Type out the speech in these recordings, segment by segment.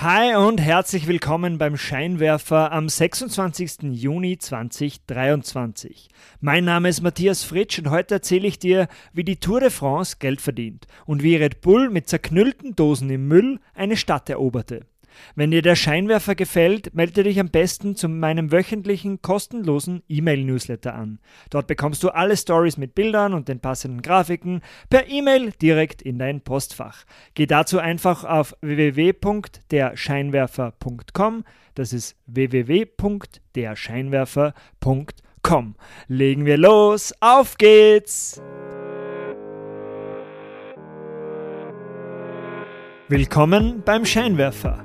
Hi und herzlich willkommen beim Scheinwerfer am 26. Juni 2023. Mein Name ist Matthias Fritsch und heute erzähle ich dir, wie die Tour de France Geld verdient und wie Red Bull mit zerknüllten Dosen im Müll eine Stadt eroberte. Wenn dir der Scheinwerfer gefällt, melde dich am besten zu meinem wöchentlichen kostenlosen E-Mail-Newsletter an. Dort bekommst du alle Stories mit Bildern und den passenden Grafiken per E-Mail direkt in dein Postfach. Geh dazu einfach auf www.derscheinwerfer.com. Das ist www.derscheinwerfer.com. Legen wir los, auf geht's! Willkommen beim Scheinwerfer.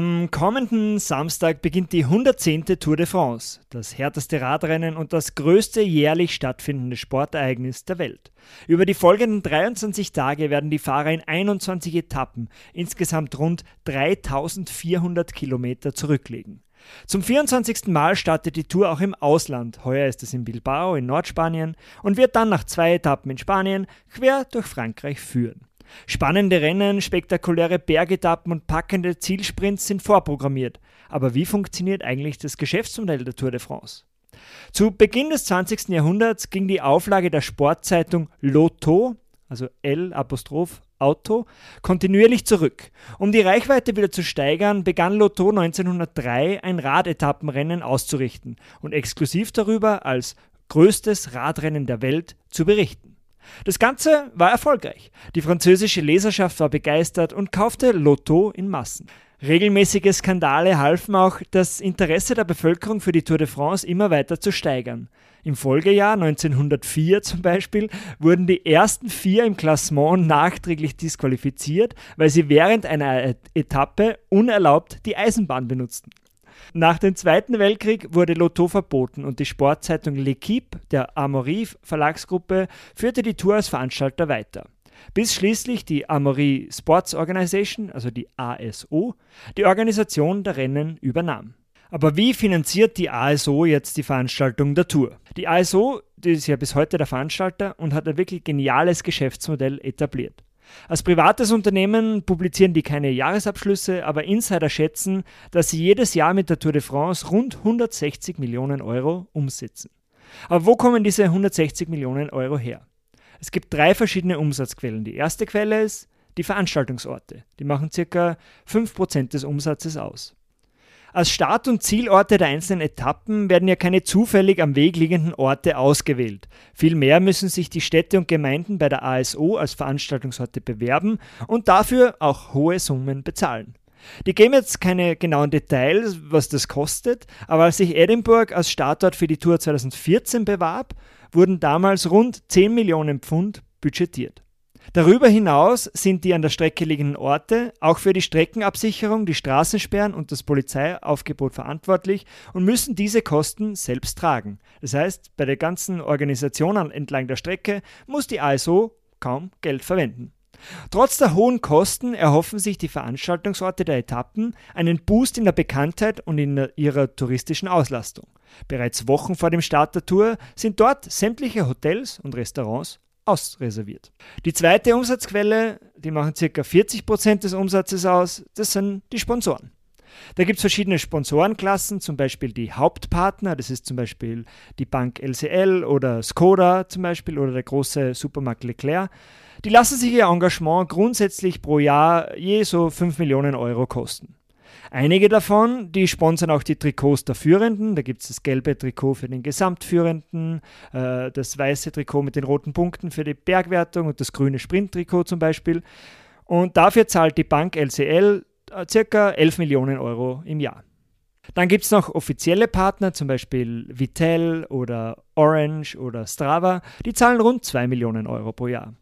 Am kommenden Samstag beginnt die 110. Tour de France, das härteste Radrennen und das größte jährlich stattfindende Sportereignis der Welt. Über die folgenden 23 Tage werden die Fahrer in 21 Etappen insgesamt rund 3400 Kilometer zurücklegen. Zum 24. Mal startet die Tour auch im Ausland. Heuer ist es in Bilbao in Nordspanien und wird dann nach zwei Etappen in Spanien quer durch Frankreich führen. Spannende Rennen, spektakuläre Bergetappen und packende Zielsprints sind vorprogrammiert. Aber wie funktioniert eigentlich das Geschäftsmodell der Tour de France? Zu Beginn des 20. Jahrhunderts ging die Auflage der Sportzeitung Lotto, also L Apostroph Auto, kontinuierlich zurück. Um die Reichweite wieder zu steigern, begann Lotto 1903 ein Radetappenrennen auszurichten und exklusiv darüber als größtes Radrennen der Welt zu berichten. Das Ganze war erfolgreich. Die französische Leserschaft war begeistert und kaufte Lotto in Massen. Regelmäßige Skandale halfen auch, das Interesse der Bevölkerung für die Tour de France immer weiter zu steigern. Im Folgejahr 1904 zum Beispiel wurden die ersten vier im Klassement nachträglich disqualifiziert, weil sie während einer Etappe unerlaubt die Eisenbahn benutzten. Nach dem Zweiten Weltkrieg wurde Lotto verboten und die Sportzeitung L'Equipe der Amaury Verlagsgruppe führte die Tour als Veranstalter weiter. Bis schließlich die Amaury Sports Organization, also die ASO, die Organisation der Rennen übernahm. Aber wie finanziert die ASO jetzt die Veranstaltung der Tour? Die ASO die ist ja bis heute der Veranstalter und hat ein wirklich geniales Geschäftsmodell etabliert. Als privates Unternehmen publizieren die keine Jahresabschlüsse, aber Insider schätzen, dass sie jedes Jahr mit der Tour de France rund 160 Millionen Euro umsetzen. Aber wo kommen diese 160 Millionen Euro her? Es gibt drei verschiedene Umsatzquellen. Die erste Quelle ist die Veranstaltungsorte. Die machen ca. 5% des Umsatzes aus. Als Start- und Zielorte der einzelnen Etappen werden ja keine zufällig am Weg liegenden Orte ausgewählt. Vielmehr müssen sich die Städte und Gemeinden bei der ASO als Veranstaltungsorte bewerben und dafür auch hohe Summen bezahlen. Die geben jetzt keine genauen Details, was das kostet, aber als sich Edinburgh als Startort für die Tour 2014 bewarb, wurden damals rund 10 Millionen Pfund budgetiert. Darüber hinaus sind die an der Strecke liegenden Orte auch für die Streckenabsicherung, die Straßensperren und das Polizeiaufgebot verantwortlich und müssen diese Kosten selbst tragen. Das heißt, bei der ganzen Organisation entlang der Strecke muss die ASO kaum Geld verwenden. Trotz der hohen Kosten erhoffen sich die Veranstaltungsorte der Etappen einen Boost in der Bekanntheit und in ihrer touristischen Auslastung. Bereits Wochen vor dem Start der Tour sind dort sämtliche Hotels und Restaurants ausreserviert. Die zweite Umsatzquelle, die machen ca. 40% des Umsatzes aus, das sind die Sponsoren. Da gibt es verschiedene Sponsorenklassen, zum Beispiel die Hauptpartner, das ist zum Beispiel die Bank LCL oder Skoda zum Beispiel oder der große Supermarkt Leclerc. Die lassen sich ihr Engagement grundsätzlich pro Jahr je so 5 Millionen Euro kosten. Einige davon, die sponsern auch die Trikots der Führenden. Da gibt es das gelbe Trikot für den Gesamtführenden, äh, das weiße Trikot mit den roten Punkten für die Bergwertung und das grüne Sprinttrikot zum Beispiel. Und dafür zahlt die Bank LCL circa 11 Millionen Euro im Jahr. Dann gibt es noch offizielle Partner, zum Beispiel Vitel oder Orange oder Strava, die zahlen rund 2 Millionen Euro pro Jahr.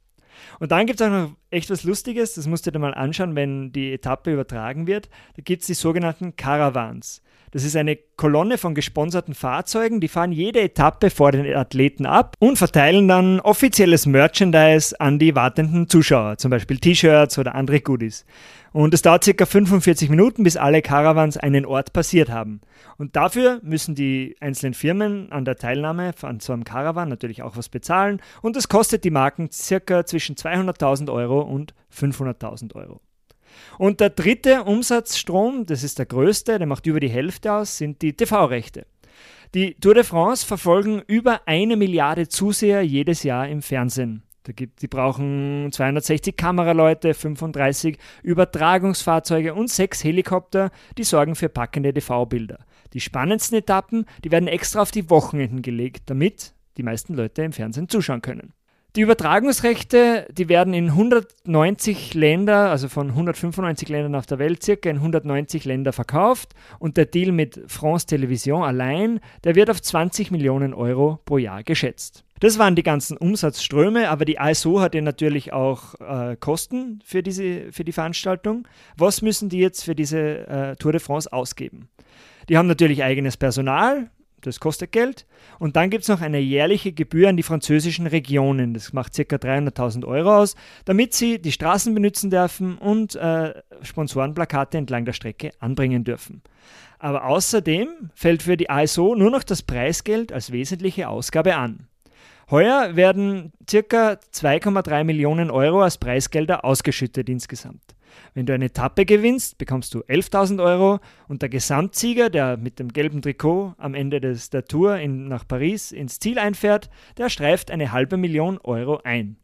Und dann gibt es auch noch echt was Lustiges, das musst du dir mal anschauen, wenn die Etappe übertragen wird. Da gibt es die sogenannten Caravans. Das ist eine Kolonne von gesponserten Fahrzeugen, die fahren jede Etappe vor den Athleten ab und verteilen dann offizielles Merchandise an die wartenden Zuschauer, zum Beispiel T-Shirts oder andere Goodies. Und es dauert ca. 45 Minuten, bis alle Caravans einen Ort passiert haben. Und dafür müssen die einzelnen Firmen an der Teilnahme an so einem Caravan natürlich auch was bezahlen und das kostet die Marken ca. zwischen 200.000 Euro und 500.000 Euro. Und der dritte Umsatzstrom, das ist der größte, der macht über die Hälfte aus, sind die TV-Rechte. Die Tour de France verfolgen über eine Milliarde Zuseher jedes Jahr im Fernsehen. die brauchen 260 Kameraleute, 35 Übertragungsfahrzeuge und sechs Helikopter, die sorgen für packende TV-Bilder. Die spannendsten Etappen, die werden extra auf die Wochenenden gelegt, damit die meisten Leute im Fernsehen zuschauen können. Die Übertragungsrechte, die werden in 190 Länder, also von 195 Ländern auf der Welt, circa in 190 Länder verkauft und der Deal mit France Television allein, der wird auf 20 Millionen Euro pro Jahr geschätzt. Das waren die ganzen Umsatzströme, aber die ASO hat ja natürlich auch äh, Kosten für, diese, für die Veranstaltung. Was müssen die jetzt für diese äh, Tour de France ausgeben? Die haben natürlich eigenes Personal, das kostet Geld. Und dann gibt es noch eine jährliche Gebühr an die französischen Regionen. Das macht ca. 300.000 Euro aus, damit sie die Straßen benutzen dürfen und äh, Sponsorenplakate entlang der Strecke anbringen dürfen. Aber außerdem fällt für die ASO nur noch das Preisgeld als wesentliche Ausgabe an. Heuer werden ca. 2,3 Millionen Euro als Preisgelder ausgeschüttet insgesamt. Wenn du eine Etappe gewinnst, bekommst du 11.000 Euro und der Gesamtsieger, der mit dem gelben Trikot am Ende des, der Tour in, nach Paris ins Ziel einfährt, der streift eine halbe Million Euro ein.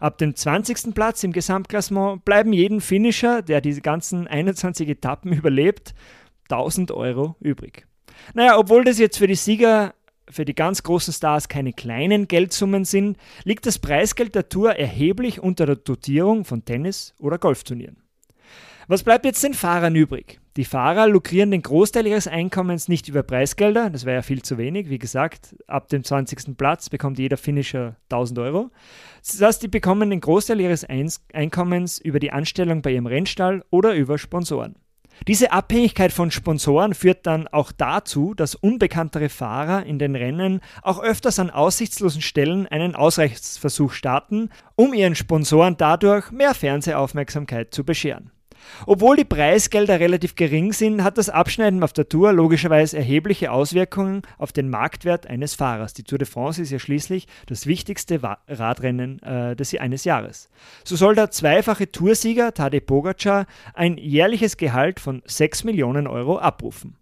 Ab dem 20. Platz im Gesamtklassement bleiben jedem Finisher, der diese ganzen 21 Etappen überlebt, 1000 Euro übrig. Naja, obwohl das jetzt für die Sieger für die ganz großen Stars keine kleinen Geldsummen sind, liegt das Preisgeld der Tour erheblich unter der Dotierung von Tennis- oder Golfturnieren. Was bleibt jetzt den Fahrern übrig? Die Fahrer lukrieren den Großteil ihres Einkommens nicht über Preisgelder, das wäre ja viel zu wenig. Wie gesagt, ab dem 20. Platz bekommt jeder Finisher 1000 Euro. Das heißt, die bekommen den Großteil ihres Einkommens über die Anstellung bei ihrem Rennstall oder über Sponsoren. Diese Abhängigkeit von Sponsoren führt dann auch dazu, dass unbekanntere Fahrer in den Rennen auch öfters an aussichtslosen Stellen einen Ausreichsversuch starten, um ihren Sponsoren dadurch mehr Fernsehaufmerksamkeit zu bescheren. Obwohl die Preisgelder relativ gering sind, hat das Abschneiden auf der Tour logischerweise erhebliche Auswirkungen auf den Marktwert eines Fahrers. Die Tour de France ist ja schließlich das wichtigste Radrennen äh, des, eines Jahres. So soll der zweifache Toursieger Tadej Pogacar ein jährliches Gehalt von 6 Millionen Euro abrufen.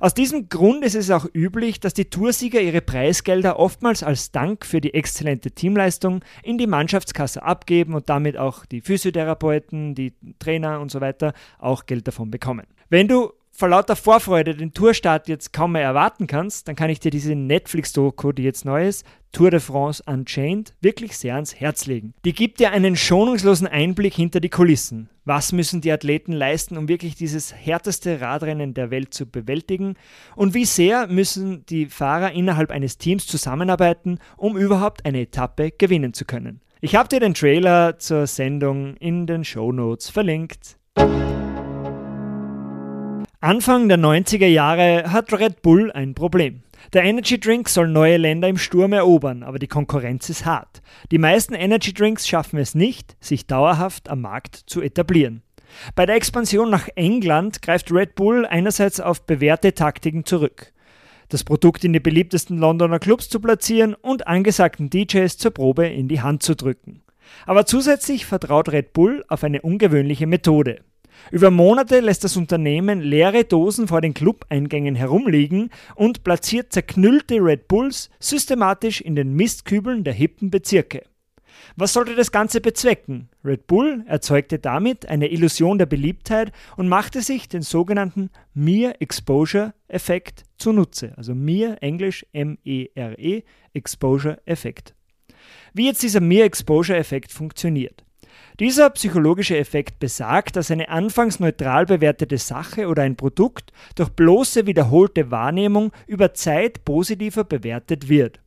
Aus diesem Grund ist es auch üblich, dass die Toursieger ihre Preisgelder oftmals als Dank für die exzellente Teamleistung in die Mannschaftskasse abgeben und damit auch die Physiotherapeuten, die Trainer und so weiter auch Geld davon bekommen. Wenn du vor lauter Vorfreude den Tourstart jetzt kaum mehr erwarten kannst, dann kann ich dir diese Netflix-Doku, die jetzt neu ist, Tour de France Unchained, wirklich sehr ans Herz legen. Die gibt dir einen schonungslosen Einblick hinter die Kulissen. Was müssen die Athleten leisten, um wirklich dieses härteste Radrennen der Welt zu bewältigen? Und wie sehr müssen die Fahrer innerhalb eines Teams zusammenarbeiten, um überhaupt eine Etappe gewinnen zu können? Ich habe dir den Trailer zur Sendung in den Show Notes verlinkt. Anfang der 90er Jahre hat Red Bull ein Problem. Der Energy Drink soll neue Länder im Sturm erobern, aber die Konkurrenz ist hart. Die meisten Energy Drinks schaffen es nicht, sich dauerhaft am Markt zu etablieren. Bei der Expansion nach England greift Red Bull einerseits auf bewährte Taktiken zurück. Das Produkt in die beliebtesten Londoner Clubs zu platzieren und angesagten DJs zur Probe in die Hand zu drücken. Aber zusätzlich vertraut Red Bull auf eine ungewöhnliche Methode. Über Monate lässt das Unternehmen leere Dosen vor den Club-Eingängen herumliegen und platziert zerknüllte Red Bulls systematisch in den Mistkübeln der hippen Bezirke. Was sollte das Ganze bezwecken? Red Bull erzeugte damit eine Illusion der Beliebtheit und machte sich den sogenannten Mere Exposure Effekt zunutze. Also Mere, Englisch M-E-R-E, -E, Exposure Effekt. Wie jetzt dieser Mere Exposure Effekt funktioniert. Dieser psychologische Effekt besagt, dass eine anfangs neutral bewertete Sache oder ein Produkt durch bloße wiederholte Wahrnehmung über Zeit positiver bewertet wird.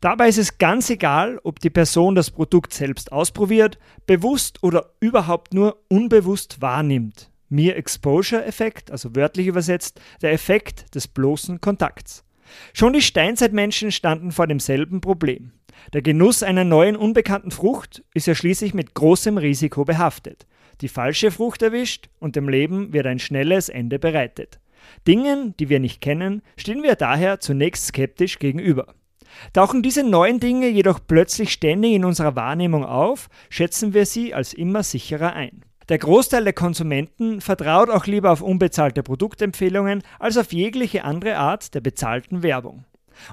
Dabei ist es ganz egal, ob die Person das Produkt selbst ausprobiert, bewusst oder überhaupt nur unbewusst wahrnimmt. Mere Exposure-Effekt, also wörtlich übersetzt, der Effekt des bloßen Kontakts. Schon die Steinzeitmenschen standen vor demselben Problem. Der Genuss einer neuen unbekannten Frucht ist ja schließlich mit großem Risiko behaftet. Die falsche Frucht erwischt und dem Leben wird ein schnelles Ende bereitet. Dingen, die wir nicht kennen, stehen wir daher zunächst skeptisch gegenüber. Tauchen diese neuen Dinge jedoch plötzlich ständig in unserer Wahrnehmung auf, schätzen wir sie als immer sicherer ein. Der Großteil der Konsumenten vertraut auch lieber auf unbezahlte Produktempfehlungen als auf jegliche andere Art der bezahlten Werbung.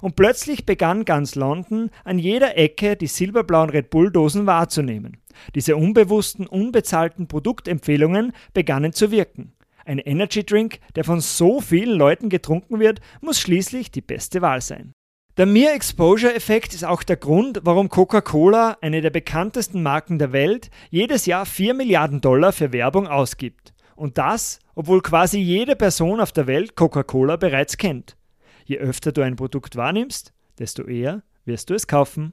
Und plötzlich begann ganz London an jeder Ecke die silberblauen Red Bull-Dosen wahrzunehmen. Diese unbewussten, unbezahlten Produktempfehlungen begannen zu wirken. Ein Energy Drink, der von so vielen Leuten getrunken wird, muss schließlich die beste Wahl sein. Der Mere Exposure Effekt ist auch der Grund, warum Coca-Cola, eine der bekanntesten Marken der Welt, jedes Jahr 4 Milliarden Dollar für Werbung ausgibt. Und das, obwohl quasi jede Person auf der Welt Coca-Cola bereits kennt. Je öfter du ein Produkt wahrnimmst, desto eher wirst du es kaufen.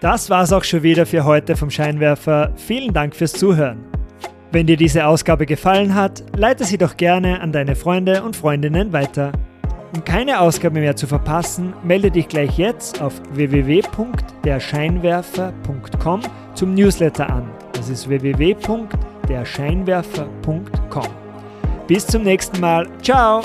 Das war's auch schon wieder für heute vom Scheinwerfer. Vielen Dank fürs Zuhören. Wenn dir diese Ausgabe gefallen hat, leite sie doch gerne an deine Freunde und Freundinnen weiter. Um keine Ausgabe mehr zu verpassen, melde dich gleich jetzt auf www.derscheinwerfer.com zum Newsletter an. Das ist www.derscheinwerfer.com. Bis zum nächsten Mal. Ciao!